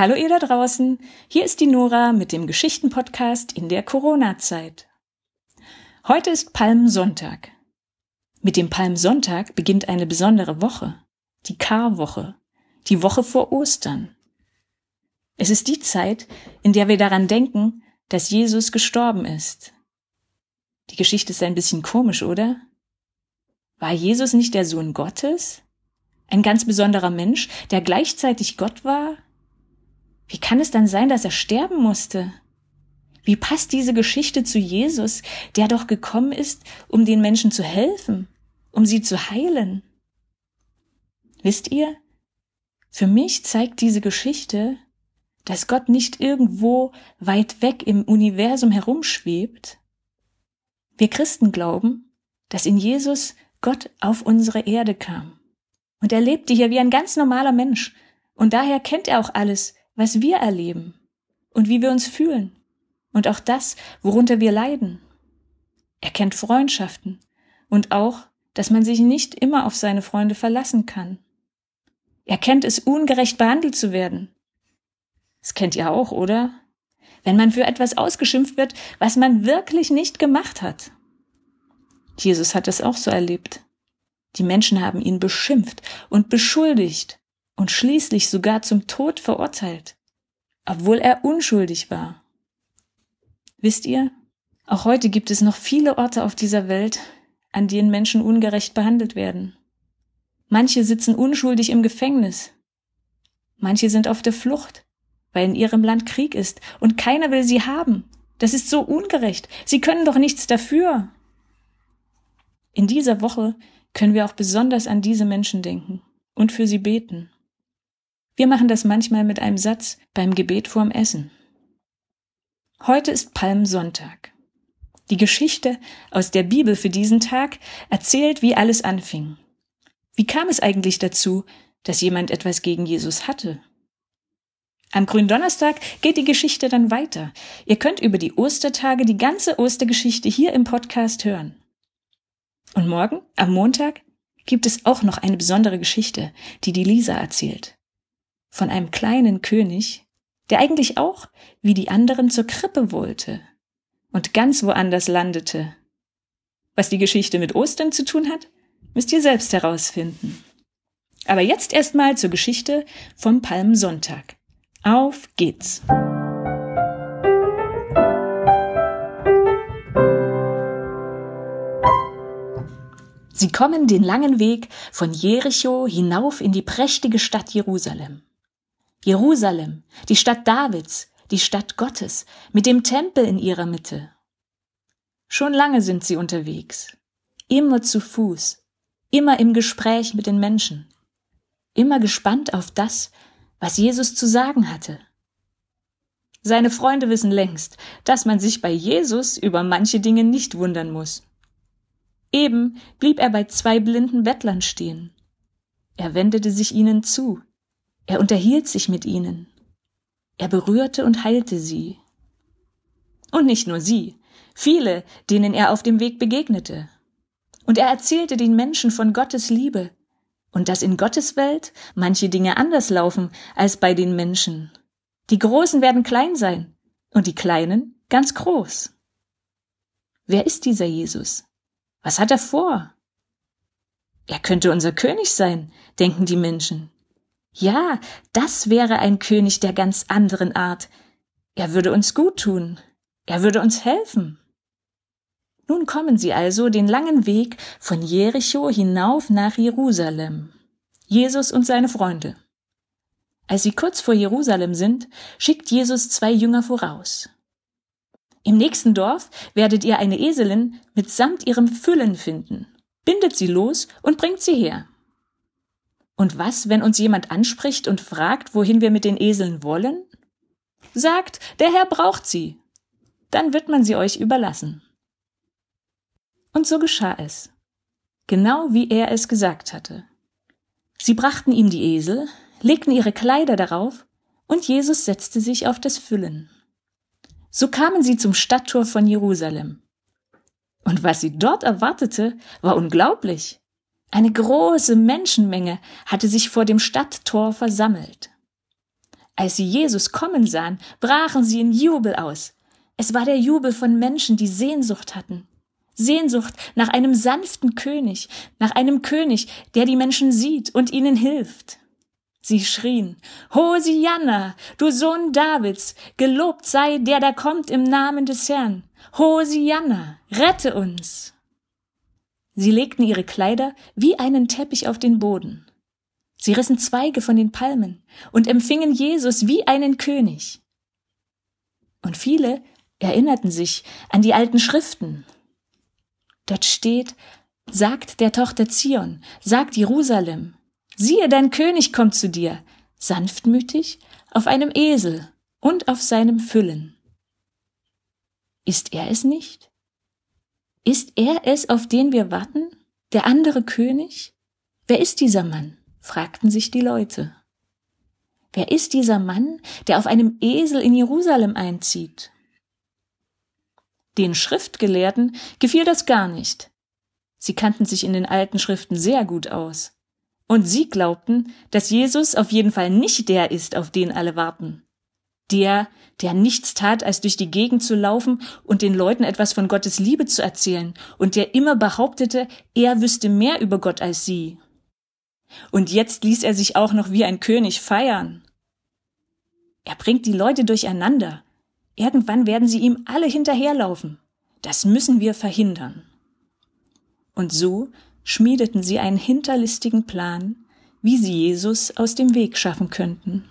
Hallo ihr da draußen, hier ist die Nora mit dem Geschichtenpodcast in der Corona-Zeit. Heute ist Palmsonntag. Mit dem Palmsonntag beginnt eine besondere Woche, die Karwoche, die Woche vor Ostern. Es ist die Zeit, in der wir daran denken, dass Jesus gestorben ist. Die Geschichte ist ein bisschen komisch, oder? War Jesus nicht der Sohn Gottes? Ein ganz besonderer Mensch, der gleichzeitig Gott war? Wie kann es dann sein, dass er sterben musste? Wie passt diese Geschichte zu Jesus, der doch gekommen ist, um den Menschen zu helfen, um sie zu heilen? Wisst ihr, für mich zeigt diese Geschichte, dass Gott nicht irgendwo weit weg im Universum herumschwebt. Wir Christen glauben, dass in Jesus Gott auf unsere Erde kam. Und er lebte hier wie ein ganz normaler Mensch. Und daher kennt er auch alles, was wir erleben und wie wir uns fühlen und auch das, worunter wir leiden. Er kennt Freundschaften und auch, dass man sich nicht immer auf seine Freunde verlassen kann. Er kennt es, ungerecht behandelt zu werden. Das kennt ihr auch, oder? Wenn man für etwas ausgeschimpft wird, was man wirklich nicht gemacht hat. Jesus hat es auch so erlebt. Die Menschen haben ihn beschimpft und beschuldigt und schließlich sogar zum Tod verurteilt, obwohl er unschuldig war. Wisst ihr, auch heute gibt es noch viele Orte auf dieser Welt, an denen Menschen ungerecht behandelt werden. Manche sitzen unschuldig im Gefängnis. Manche sind auf der Flucht, weil in ihrem Land Krieg ist und keiner will sie haben. Das ist so ungerecht. Sie können doch nichts dafür. In dieser Woche können wir auch besonders an diese Menschen denken und für sie beten. Wir machen das manchmal mit einem Satz beim Gebet vorm Essen. Heute ist Palmsonntag. Die Geschichte aus der Bibel für diesen Tag erzählt, wie alles anfing. Wie kam es eigentlich dazu, dass jemand etwas gegen Jesus hatte? Am Gründonnerstag geht die Geschichte dann weiter. Ihr könnt über die Ostertage die ganze Ostergeschichte hier im Podcast hören. Und morgen, am Montag, gibt es auch noch eine besondere Geschichte, die die Lisa erzählt von einem kleinen König, der eigentlich auch, wie die anderen, zur Krippe wollte und ganz woanders landete. Was die Geschichte mit Ostern zu tun hat, müsst ihr selbst herausfinden. Aber jetzt erstmal zur Geschichte vom Palmsonntag. Auf geht's! Sie kommen den langen Weg von Jericho hinauf in die prächtige Stadt Jerusalem. Jerusalem, die Stadt Davids, die Stadt Gottes, mit dem Tempel in ihrer Mitte. Schon lange sind sie unterwegs, immer zu Fuß, immer im Gespräch mit den Menschen, immer gespannt auf das, was Jesus zu sagen hatte. Seine Freunde wissen längst, dass man sich bei Jesus über manche Dinge nicht wundern muss. Eben blieb er bei zwei blinden Bettlern stehen. Er wendete sich ihnen zu, er unterhielt sich mit ihnen. Er berührte und heilte sie. Und nicht nur sie, viele, denen er auf dem Weg begegnete. Und er erzählte den Menschen von Gottes Liebe und dass in Gottes Welt manche Dinge anders laufen als bei den Menschen. Die Großen werden klein sein und die Kleinen ganz groß. Wer ist dieser Jesus? Was hat er vor? Er könnte unser König sein, denken die Menschen. Ja, das wäre ein König der ganz anderen Art. Er würde uns gut tun. Er würde uns helfen. Nun kommen sie also den langen Weg von Jericho hinauf nach Jerusalem. Jesus und seine Freunde. Als sie kurz vor Jerusalem sind, schickt Jesus zwei Jünger voraus. Im nächsten Dorf werdet ihr eine Eselin mitsamt ihrem Füllen finden. Bindet sie los und bringt sie her. Und was, wenn uns jemand anspricht und fragt, wohin wir mit den Eseln wollen? Sagt, der Herr braucht sie. Dann wird man sie euch überlassen. Und so geschah es. Genau wie er es gesagt hatte. Sie brachten ihm die Esel, legten ihre Kleider darauf, und Jesus setzte sich auf das Füllen. So kamen sie zum Stadttor von Jerusalem. Und was sie dort erwartete, war unglaublich. Eine große Menschenmenge hatte sich vor dem Stadttor versammelt. Als sie Jesus kommen sahen, brachen sie in Jubel aus. Es war der Jubel von Menschen, die Sehnsucht hatten. Sehnsucht nach einem sanften König, nach einem König, der die Menschen sieht und ihnen hilft. Sie schrien, Hosianna, du Sohn Davids, gelobt sei der, der kommt im Namen des Herrn. Hosianna, rette uns. Sie legten ihre Kleider wie einen Teppich auf den Boden. Sie rissen Zweige von den Palmen und empfingen Jesus wie einen König. Und viele erinnerten sich an die alten Schriften. Dort steht, sagt der Tochter Zion, sagt Jerusalem, siehe, dein König kommt zu dir, sanftmütig, auf einem Esel und auf seinem Füllen. Ist er es nicht? Ist er es, auf den wir warten? Der andere König? Wer ist dieser Mann? fragten sich die Leute. Wer ist dieser Mann, der auf einem Esel in Jerusalem einzieht? Den Schriftgelehrten gefiel das gar nicht. Sie kannten sich in den alten Schriften sehr gut aus. Und sie glaubten, dass Jesus auf jeden Fall nicht der ist, auf den alle warten. Der, der nichts tat, als durch die Gegend zu laufen und den Leuten etwas von Gottes Liebe zu erzählen und der immer behauptete, er wüsste mehr über Gott als sie. Und jetzt ließ er sich auch noch wie ein König feiern. Er bringt die Leute durcheinander. Irgendwann werden sie ihm alle hinterherlaufen. Das müssen wir verhindern. Und so schmiedeten sie einen hinterlistigen Plan, wie sie Jesus aus dem Weg schaffen könnten.